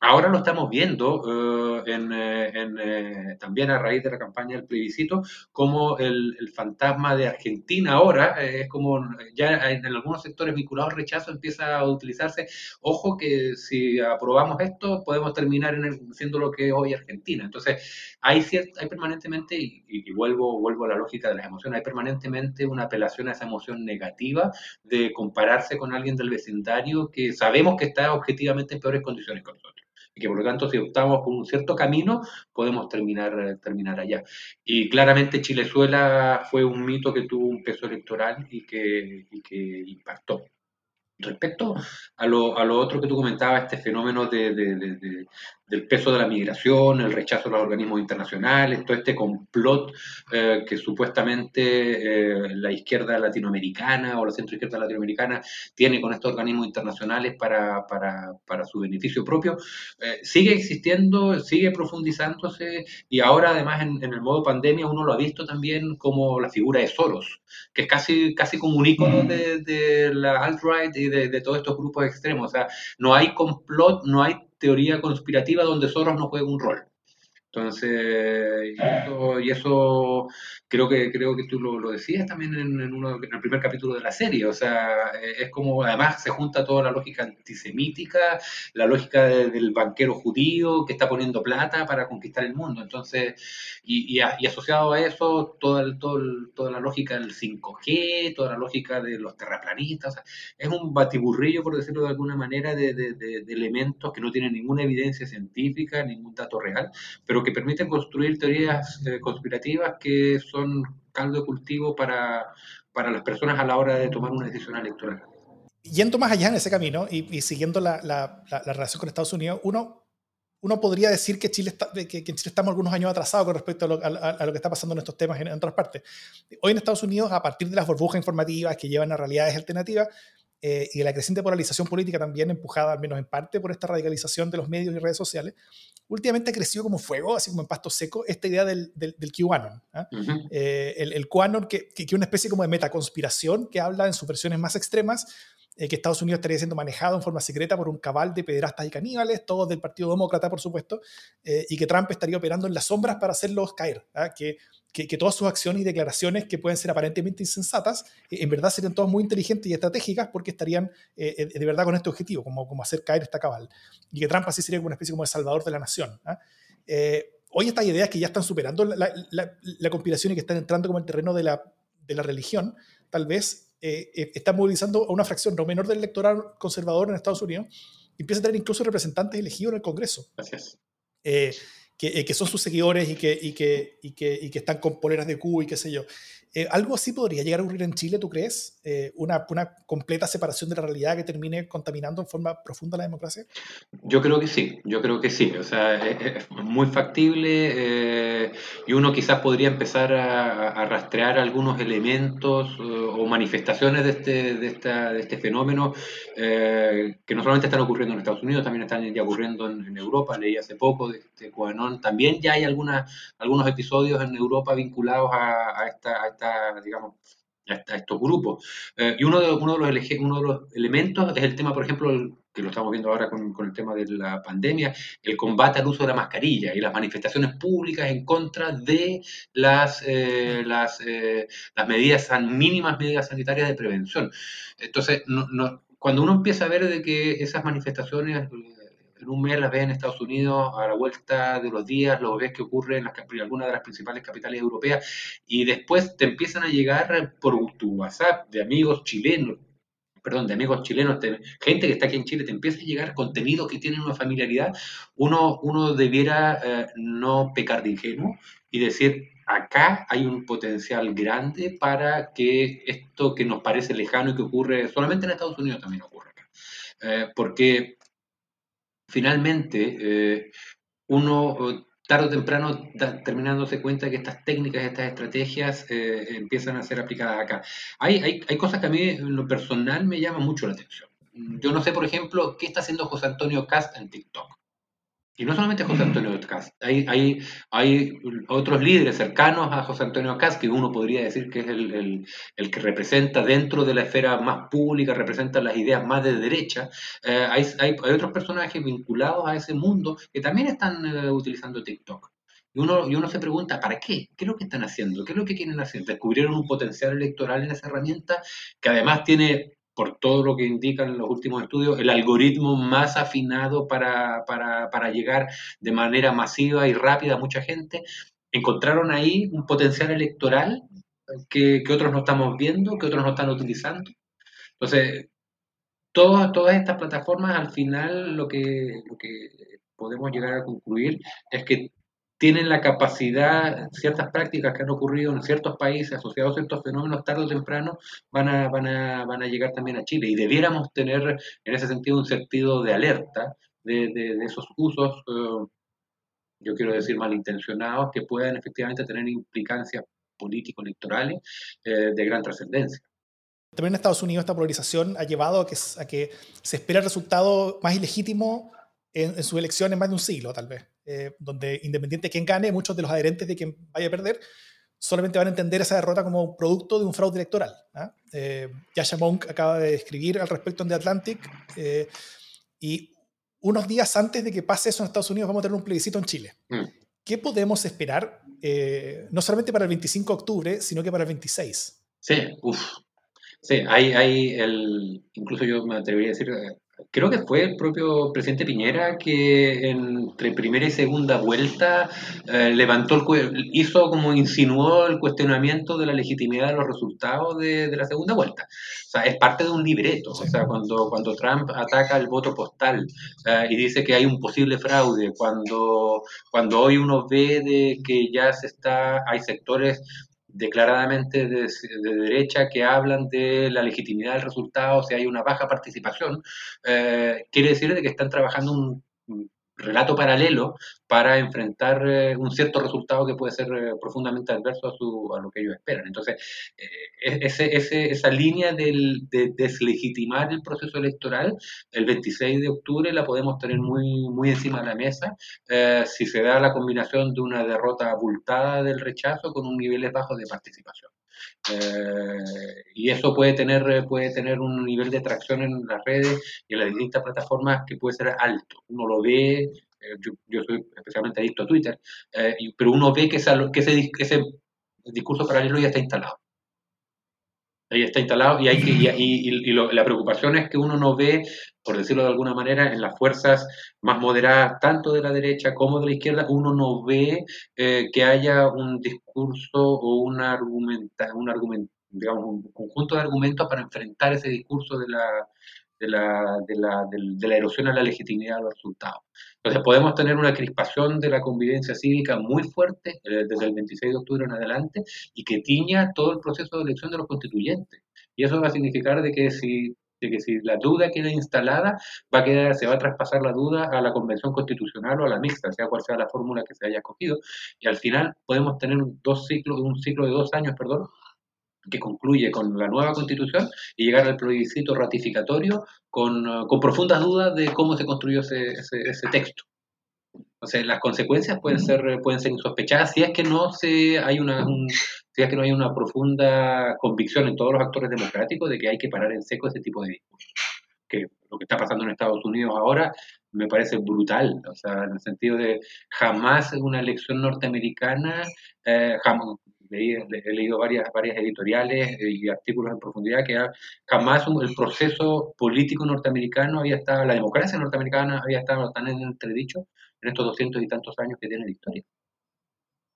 Ahora lo estamos viendo eh, eh, también a raíz de la campaña del plebiscito, como el, fantasma de Argentina ahora es como ya en, algunos sectores vinculados al rechazo empieza a utilizarse. Ojo que si aprobamos esto podemos terminar en siendo lo que es hoy Argentina. Entonces hay, hay permanentemente, y, vuelvo, vuelvo a la lógica de las emociones, hay permanentemente una apelación a esa emoción negativa de compararse con alguien del vecindario que sabemos que está objetivamente en peores condiciones que nosotros y que por lo tanto si optamos por un cierto camino podemos terminar, terminar allá. Y claramente Chilezuela fue un mito que tuvo un peso electoral y que, y que impactó. Respecto a lo, a lo otro que tú comentabas, este fenómeno de, del peso de la migración, el rechazo a los organismos internacionales, todo este complot eh, que supuestamente eh, la izquierda latinoamericana o la centroizquierda latinoamericana tiene con estos organismos internacionales para, para, para su beneficio propio, eh, sigue existiendo, sigue profundizándose y ahora además en, el modo pandemia uno lo ha visto también como la figura de Soros, que es casi, casi como un ícono de, de la alt-right y de, de todos estos grupos extremos. O sea, no hay complot, no hay teoría conspirativa donde Soros no juega un rol. Entonces, y eso, creo que creo que tú lo, decías también en, uno, en el primer capítulo de la serie. O sea, es como además se junta toda la lógica antisemítica, la lógica del banquero judío que está poniendo plata para conquistar el mundo. Entonces, y, asociado a eso, toda, toda la lógica del 5G, toda la lógica de los terraplanistas. es un batiburrillo, por decirlo de alguna manera, de, de elementos que no tienen ninguna evidencia científica, ningún dato real, pero que permiten construir teorías eh, conspirativas que son caldo de cultivo para, para las personas a la hora de tomar una decisión electoral.
Yendo más allá en ese camino y, siguiendo la, la, la, relación con Estados Unidos, uno, uno podría decir que, Chile está, que, en Chile estamos algunos años atrasados con respecto a lo, a lo, que está pasando en estos temas en, en otras partes. Hoy en Estados Unidos, a partir de las burbujas informativas que llevan a realidades alternativas, eh, y la creciente polarización política también empujada, al menos en parte, por esta radicalización de los medios y redes sociales, últimamente ha crecido como fuego, así como en pasto seco, esta idea del, del, del QAnon. ¿ah? Eh, el, el, QAnon, que, es una especie como de metaconspiración que habla en sus versiones más extremas eh, que Estados Unidos estaría siendo manejado en forma secreta por un cabal de pederastas y caníbales, todos del Partido Demócrata, por supuesto, y que Trump estaría operando en las sombras para hacerlos caer, ¿ah? que que, todas sus acciones y declaraciones que pueden ser aparentemente insensatas, eh, en verdad serían todas muy inteligentes y estratégicas porque estarían eh, eh, de verdad con este objetivo, como, como hacer caer esta cabal. Y que Trump así sería como una especie como de salvador de la nación. ¿ah? hoy estas ideas que ya están superando la, la, conspiración y que están entrando como el terreno de la, de la religión, tal vez están movilizando a una fracción no menor del electorado conservador en Estados Unidos y empieza a tener incluso representantes elegidos en el Congreso.
Gracias
que, eh, que, son sus seguidores y que, y, que, y, que, y que están con poleras de Q y qué sé yo. Eh, ¿Algo así podría llegar a ocurrir en Chile, tú crees? Eh, una, una, completa separación de la realidad que termine contaminando en forma profunda la democracia?
Yo creo que sí, yo creo que sí. O sea, es, muy factible eh, y uno quizás podría empezar a, rastrear algunos elementos o manifestaciones de este, de esta, de este fenómeno que no solamente están ocurriendo en Estados Unidos, también están ya ocurriendo en, Europa. Leí hace poco de este También ya hay algunas, algunos episodios en Europa vinculados a esta digamos, a, estos grupos. Eh, y uno de, uno, de los elementos es el tema, por ejemplo, que lo estamos viendo ahora con, el tema de la pandemia, el combate al uso de la mascarilla y las manifestaciones públicas en contra de las, eh, las, eh, las medidas, mínimas medidas sanitarias de prevención. Entonces, cuando uno empieza a ver de que esas manifestaciones en un mes las ves en Estados Unidos, a la vuelta de los días lo ves que ocurre en, las, algunas de las principales capitales europeas y después te empiezan a llegar por tu WhatsApp de amigos chilenos, perdón, de amigos chilenos, gente que está aquí en Chile, te empieza a llegar contenido que tienen una familiaridad, uno, uno debiera eh, no pecar de ingenuo y decir, acá hay un potencial grande para que esto que nos parece lejano y que ocurre solamente en Estados Unidos también ocurre acá. Eh, porque finalmente eh, uno tarde o temprano terminándose cuenta que estas técnicas, estas estrategias eh, empiezan a ser aplicadas acá. Hay, hay, hay, cosas que a mí en lo personal me llaman mucho la atención. Yo no sé, por ejemplo, qué está haciendo José Antonio Cast en TikTok. Y no solamente José Antonio Cast, hay, hay, hay otros líderes cercanos a José Antonio Cast que uno podría decir que es el, el, que representa dentro de la esfera más pública, representa las ideas más de derecha. Eh, hay, hay, hay, otros personajes vinculados a ese mundo que también están eh, utilizando TikTok. Y uno, y uno se pregunta, ¿para qué? ¿Qué es lo que están haciendo? ¿Qué es lo que quieren hacer? Descubrieron un potencial electoral en esa herramienta que además tiene por todo lo que indican los últimos estudios, el algoritmo más afinado para, llegar de manera masiva y rápida a mucha gente. Encontraron ahí un potencial electoral que, otros no estamos viendo, que otros no están utilizando. Entonces, todas, todas estas plataformas al final lo que, lo que podemos llegar a concluir es que tienen la capacidad, ciertas prácticas que han ocurrido en ciertos países asociados a ciertos fenómenos, tarde o temprano van a, van a, van a llegar también a Chile. Y debiéramos tener en ese sentido un sentido de alerta de, de, esos usos, eh, yo quiero decir malintencionados, que puedan efectivamente tener implicancias político-electorales eh, de gran trascendencia.
También en Estados Unidos esta polarización ha llevado a que, a que se espera el resultado más ilegítimo en, su elección en más de un siglo, tal vez, eh, donde independiente de quién gane, muchos de los adherentes de quien vaya a perder solamente van a entender esa derrota como producto de un fraude electoral. ¿ah? Eh, Yasha Monk acaba de escribir al respecto en The Atlantic eh, y unos días antes de que pase eso en Estados Unidos vamos a tener un plebiscito en Chile. Mm. ¿Qué podemos esperar, no solamente para el 25 de octubre, sino que para el 26?
Sí, uff. Sí, hay, hay el, incluso yo me atrevería a decir, Creo que fue el propio presidente Piñera que entre primera y segunda vuelta eh, levantó el hizo como insinuó el cuestionamiento de la legitimidad de los resultados de, la segunda vuelta. O sea, es parte de un libreto. O sea, cuando, cuando Trump ataca el voto postal eh, y dice que hay un posible fraude, cuando, cuando hoy uno ve de que ya se está, hay sectores declaradamente de, derecha que hablan de la legitimidad del resultado, si hay una baja participación, eh, quiere decir de que están trabajando un, relato paralelo para enfrentar eh, un cierto resultado que puede ser eh, profundamente adverso a, su, a, lo que ellos esperan. Entonces, eh, ese, ese, esa línea del, de deslegitimar el proceso electoral, el 26 de octubre la podemos tener muy, muy encima de la mesa si se da la combinación de una derrota abultada del rechazo con un nivel bajo de participación. Y eso puede tener, puede tener un nivel de atracción en las redes y en las distintas plataformas que puede ser alto. Uno lo ve eh, yo, soy especialmente adicto a Twitter, eh, pero uno ve que, que ese, ese discurso paralelo ya está instalado. Ahí está instalado y, hay que, y, la preocupación es que uno no ve, por decirlo de alguna manera, en las fuerzas más moderadas, tanto de la derecha como de la izquierda, uno no ve eh, que haya un discurso o una argumenta, un argumento, digamos, un conjunto de argumentos para enfrentar ese discurso de la, de la, de la, de la erosión a la legitimidad de los resultados. Entonces podemos tener una crispación de la convivencia cívica muy fuerte eh, desde el 26 de octubre en adelante y que tiña todo el proceso de elección de los constituyentes. Y eso va a significar de que si, de que si la duda queda instalada, va a quedar, se va a traspasar la duda a la convención constitucional o a la mixta, sea cual sea la fórmula que se haya escogido. Y al final podemos tener dos ciclos, un ciclo de dos años, perdón, que concluye con la nueva constitución y llegar al plebiscito ratificatorio con, uh, con profundas dudas de cómo se construyó ese, ese, texto. Entonces, las consecuencias pueden ser, pueden ser insospechadas si es que no se hay una si es que no hay una profunda convicción en todos los actores democráticos de que hay que parar en seco ese tipo de discursos. Que lo que está pasando en Estados Unidos ahora me parece brutal, o sea, en el sentido de jamás una elección norteamericana, eh, jamás, he leído varias, varias editoriales y artículos en profundidad que jamás el proceso político norteamericano había estado, la democracia norteamericana había estado tan en entredicho en estos doscientos y tantos años que tiene la historia.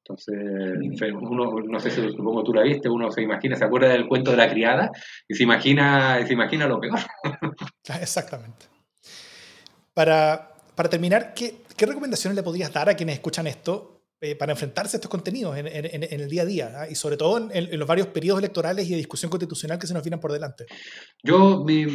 Entonces, uno, no sé si supongo tú la viste, uno se imagina, se acuerda del cuento de la criada y se imagina, se imagina lo peor.
Exactamente. Para, para terminar, ¿qué, ¿qué recomendaciones le podrías dar a quienes escuchan esto eh, para enfrentarse a estos contenidos en, el día a día ¿ah? y sobre todo en, los varios periodos electorales y de discusión constitucional que se nos vienen por delante?
Yo, mi,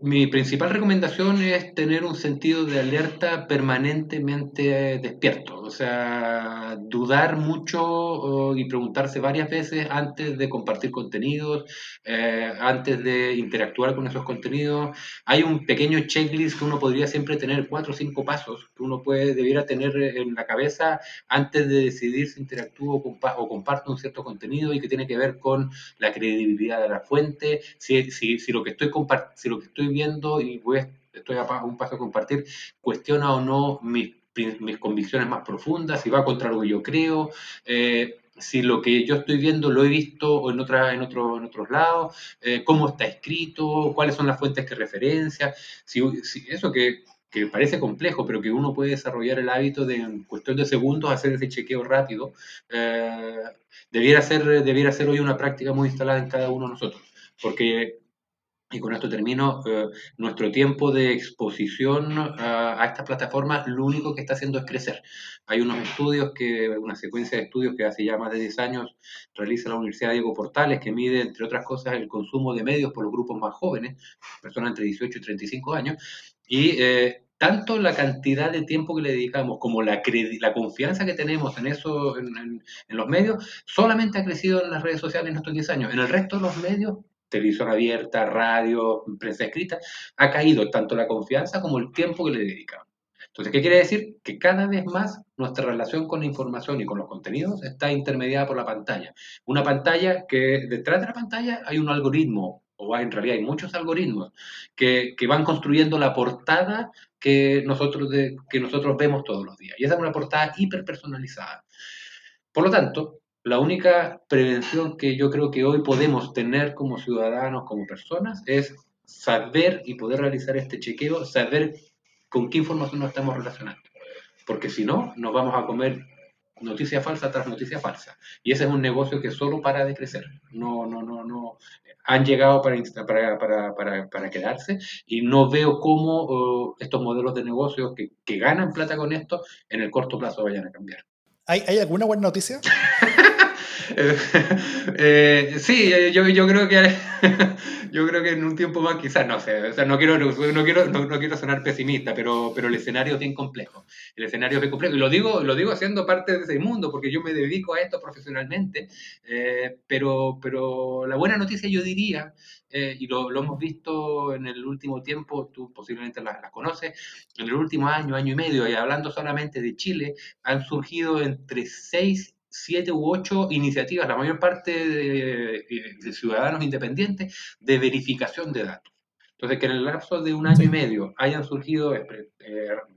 mi principal recomendación es tener un sentido de alerta permanentemente despierto, o sea, dudar mucho y preguntarse varias veces antes de compartir contenidos, eh, antes de interactuar con esos contenidos. Hay un pequeño checklist que uno podría siempre tener, cuatro o cinco pasos que uno puede, debiera tener en la cabeza antes de decidir si interactúo o comparto un cierto contenido y que tiene que ver con la credibilidad de la fuente, si, si, si lo que estoy compartiendo, que estoy viendo y voy estoy a un paso a compartir, cuestiona o no mis, mis convicciones más profundas, si va contra lo que yo creo, eh, si lo que yo estoy viendo lo he visto en, otra, en, otro, en otros lados, eh, cómo está escrito, cuáles son las fuentes que referencia, si, eso que, que, parece complejo, pero que uno puede desarrollar el hábito de en cuestión de segundos hacer ese chequeo rápido, eh, debiera, ser, debiera ser hoy una práctica muy instalada en cada uno de nosotros, porque y con esto termino, eh, nuestro tiempo de exposición a, estas plataformas lo único que está haciendo es crecer. Hay unos estudios, que una secuencia de estudios que hace ya más de 10 años realiza la Universidad Diego Portales, que mide, entre otras cosas, el consumo de medios por los grupos más jóvenes, personas entre 18 y 35 años, y eh, tanto la cantidad de tiempo que le dedicamos como la, la confianza que tenemos en eso, en, en, los medios, solamente ha crecido en las redes sociales en estos 10 años. En el resto de los medios televisión abierta, radio, prensa escrita, ha caído tanto la confianza como el tiempo que le dedicamos. Entonces, ¿qué quiere decir? Que cada vez más nuestra relación con la información y con los contenidos está intermediada por la pantalla. Una pantalla que detrás de la pantalla hay un algoritmo, o en realidad hay muchos algoritmos, que, que van construyendo la portada que nosotros, de, que nosotros vemos todos los días. Y esa es una portada hiperpersonalizada. Por lo tanto, la única prevención que yo creo que hoy podemos tener como ciudadanos, como personas, es saber y poder realizar este chequeo, saber con qué información nos estamos relacionando. Porque si no, nos vamos a comer noticia falsa tras noticia falsa. Y ese es un negocio que solo para de crecer. No, no, no, no. Han llegado para, para, para, para, quedarse y no veo cómo uh, estos modelos de negocio que, que ganan plata con esto en el corto plazo vayan a cambiar.
¿Hay, ¿Hay, alguna buena noticia?
eh, sí, eh, yo, yo, creo que yo creo que en un tiempo más quizás, no sé, o sea, no quiero, no quiero, no, quiero sonar pesimista, pero, pero el escenario es bien complejo. El escenario es bien complejo. Y lo digo, lo digo siendo parte de ese mundo, porque yo me dedico a esto profesionalmente. Eh, pero, pero la buena noticia yo diría, eh, y lo, lo, hemos visto en el último tiempo, tú posiblemente las la conoces, en el último año, año y medio, y hablando solamente de Chile, han surgido entre seis siete u ocho iniciativas, la mayor parte de, ciudadanos independientes, de verificación de datos. Entonces, que en el lapso de un año y medio hayan surgido, eh,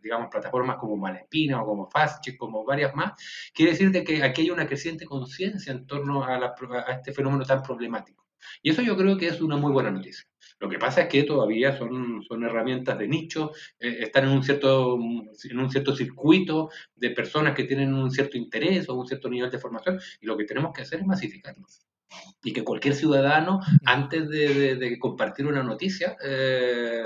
digamos, plataformas como Malespina o como Fastcheck, como varias más, quiere decir de que aquí hay una creciente conciencia en torno a, a este fenómeno tan problemático. Y eso yo creo que es una muy buena noticia. Lo que pasa es que todavía son, son herramientas de nicho, eh, están en un, cierto, en un cierto circuito de personas que tienen un cierto interés o un cierto nivel de formación, y lo que tenemos que hacer es masificarlos. Y que cualquier ciudadano, antes de, compartir una noticia, eh,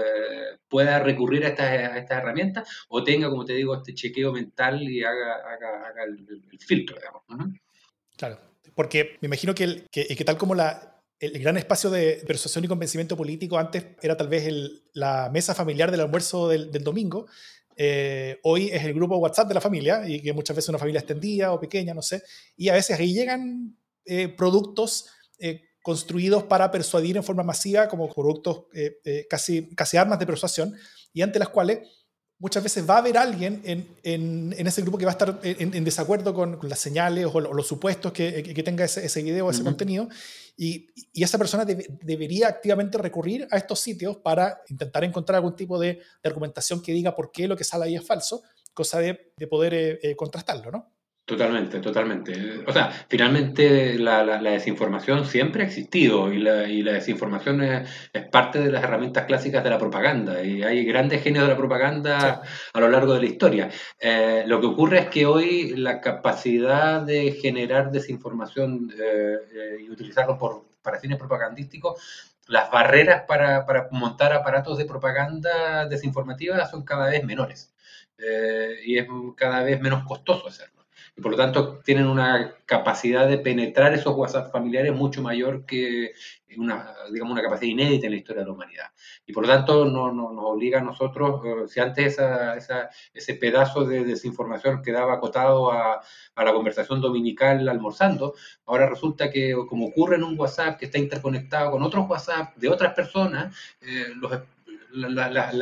pueda recurrir a estas, esta herramientas o tenga, como te digo, este chequeo mental y haga, haga, el, filtro, digamos.
Claro, porque me imagino que, que, que tal como la, el gran espacio de persuasión y convencimiento político antes era tal vez la mesa familiar del almuerzo del, domingo. Eh, hoy es el grupo WhatsApp de la familia y que muchas veces una familia extendida o pequeña, no sé. Y a veces ahí llegan eh, productos eh, construidos para persuadir en forma masiva como productos casi, casi armas de persuasión y ante las cuales muchas veces va a haber alguien en, en, en ese grupo que va a estar en, desacuerdo con, las señales o, los supuestos que, que tenga ese, ese video o ese contenido. Y, y, esa persona debería activamente recurrir a estos sitios para intentar encontrar algún tipo de, de, argumentación que diga por qué lo que sale ahí es falso, cosa de, de poder eh, eh, contrastarlo, ¿no?
Totalmente, totalmente. O sea, finalmente la, la, desinformación siempre ha existido y la, y la desinformación es, es, parte de las herramientas clásicas de la propaganda y hay grandes genios de la propaganda a lo largo de la historia. Eh, lo que ocurre es que hoy la capacidad de generar desinformación eh, eh, y utilizarlo por, para fines propagandísticos las barreras para, para, montar aparatos de propaganda desinformativa son cada vez menores y es cada vez menos costoso hacerlo. Y por lo tanto tienen una capacidad de penetrar esos WhatsApp familiares mucho mayor que una, digamos, una capacidad inédita en la historia de la humanidad. Y por lo tanto no, nos obliga a nosotros, eh, si antes esa, ese pedazo de desinformación quedaba acotado a, a, la conversación dominical almorzando, ahora resulta que como ocurre en un WhatsApp que está interconectado con otros WhatsApp de otras personas, eh, los,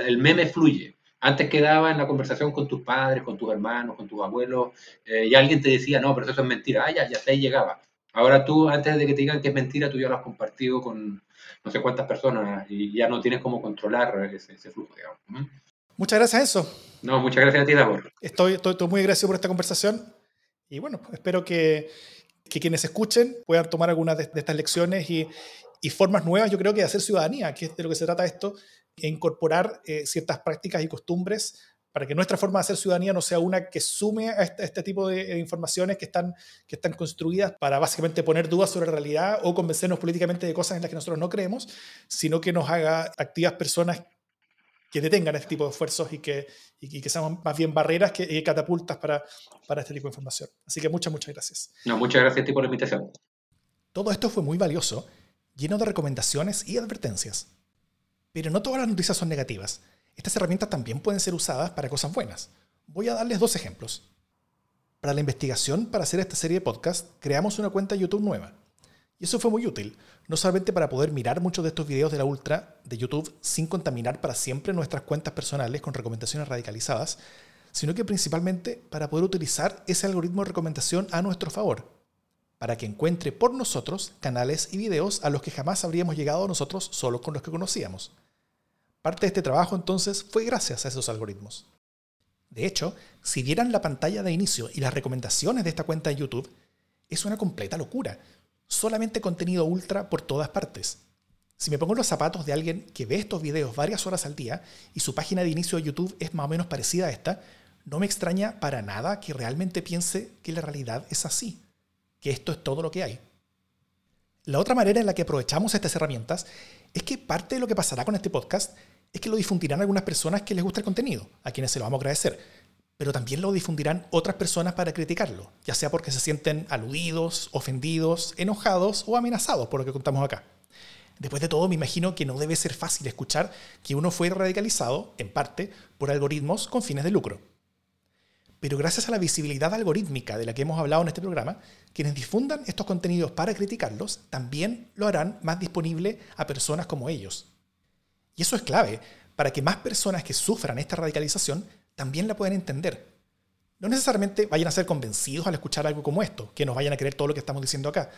el meme fluye. Antes quedaba en la conversación con tus padres, con tus hermanos, con tus abuelos, eh, y alguien te decía, no, pero eso es mentira. Ah, ya, ya hasta ahí llegaba. Ahora tú, antes de que te digan que es mentira, tú ya lo has compartido con no sé cuántas personas y ya no tienes cómo controlar ese, flujo, digamos. ¿Mm?
Muchas gracias, eso.
No, muchas gracias a ti, Davor.
Estoy, estoy, muy agradecido por esta conversación y bueno, espero que, que quienes escuchen puedan tomar algunas de, estas lecciones y, y, formas nuevas, yo creo que de hacer ciudadanía, que es de lo que se trata esto, e incorporar eh, ciertas prácticas y costumbres para que nuestra forma de hacer ciudadanía no sea una que sume a este, este tipo de informaciones que están, que están construidas para básicamente poner dudas sobre la realidad o convencernos políticamente de cosas en las que nosotros no creemos, sino que nos haga activas personas que detengan este tipo de esfuerzos y que, y, que sean más bien barreras que catapultas para, para este tipo de información. Así que muchas, muchas gracias.
No, muchas gracias a ti por la invitación.
Todo esto fue muy valioso, lleno de recomendaciones y advertencias. Pero no todas las noticias son negativas. Estas herramientas también pueden ser usadas para cosas buenas. Voy a darles dos ejemplos. Para la investigación para hacer esta serie de podcast, creamos una cuenta YouTube nueva. Y eso fue muy útil, no solamente para poder mirar muchos de estos videos de la Ultra de YouTube sin contaminar para siempre nuestras cuentas personales con recomendaciones radicalizadas, sino que principalmente para poder utilizar ese algoritmo de recomendación a nuestro favor, para que encuentre por nosotros canales y videos a los que jamás habríamos llegado nosotros solo con los que conocíamos. Parte de este trabajo entonces fue gracias a esos algoritmos. De hecho, si vieran la pantalla de inicio y las recomendaciones de esta cuenta de YouTube, es una completa locura. Solamente contenido ultra por todas partes. Si me pongo los zapatos de alguien que ve estos videos varias horas al día y su página de inicio de YouTube es más o menos parecida a esta, no me extraña para nada que realmente piense que la realidad es así, que esto es todo lo que hay. La otra manera en la que aprovechamos estas herramientas es que parte de lo que pasará con este podcast es que lo difundirán algunas personas que les gusta el contenido, a quienes se lo vamos a agradecer, pero también lo difundirán otras personas para criticarlo, ya sea porque se sienten aludidos, ofendidos, enojados o amenazados por lo que contamos acá. Después de todo, me imagino que no debe ser fácil escuchar que uno fue radicalizado, en parte, por algoritmos con fines de lucro. Pero gracias a la visibilidad algorítmica de la que hemos hablado en este programa, quienes difundan estos contenidos para criticarlos también lo harán más disponible a personas como ellos, y eso es clave para que más personas que sufran esta radicalización también la puedan entender. No necesariamente vayan a ser convencidos al escuchar algo como esto, que nos vayan a creer todo lo que estamos diciendo acá,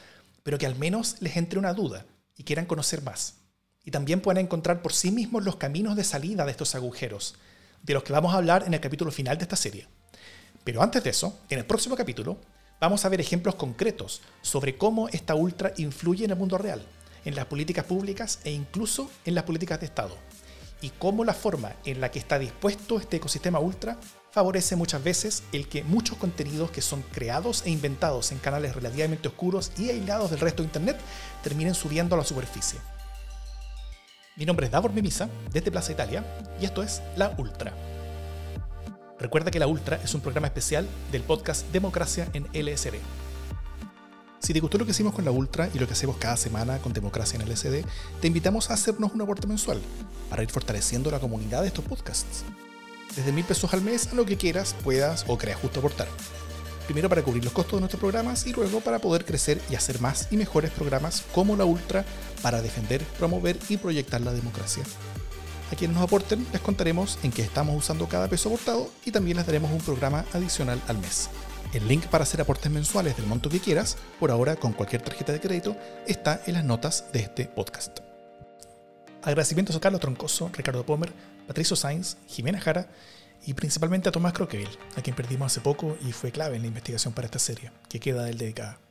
pero que al menos les entre una duda y quieran conocer más. Y también puedan encontrar por sí mismos los caminos de salida de estos agujeros, de los que vamos a hablar en el capítulo final de esta serie. Pero antes de eso, en el próximo capítulo, vamos a ver ejemplos concretos sobre cómo esta ultra influye en el mundo real en las políticas públicas e incluso en las políticas de Estado, y cómo la forma en la que está dispuesto este ecosistema ultra favorece muchas veces el que muchos contenidos que son creados e inventados en canales relativamente oscuros y aislados del resto de Internet terminen subiendo a la superficie. Mi nombre es Davor Mimisa, desde Plaza Italia, y esto es La Ultra. Recuerda que La Ultra es un programa especial del podcast Democracia en LSD si te gustó lo que hicimos con la Ultra y lo que hacemos cada semana con Democracia en el SD, te invitamos a hacernos un aporte mensual para ir fortaleciendo la comunidad de estos podcasts. Desde mil pesos al mes a lo que quieras, puedas o creas justo aportar. Primero para cubrir los costos de nuestros programas y luego para poder crecer y hacer más y mejores programas como la Ultra para defender, promover y proyectar la democracia. A quienes nos aporten les contaremos en qué estamos usando cada peso aportado y también les daremos un programa adicional al mes. El link para hacer aportes mensuales del monto que quieras, por ahora con cualquier tarjeta de crédito, está en las notas de este podcast. Agradecimientos a Carlos Troncoso, Ricardo Pomer, Patricio Sainz, Jimena Jara y principalmente a Tomás Croqueville, a quien perdimos hace poco y fue clave en la investigación para esta serie, que queda del DK.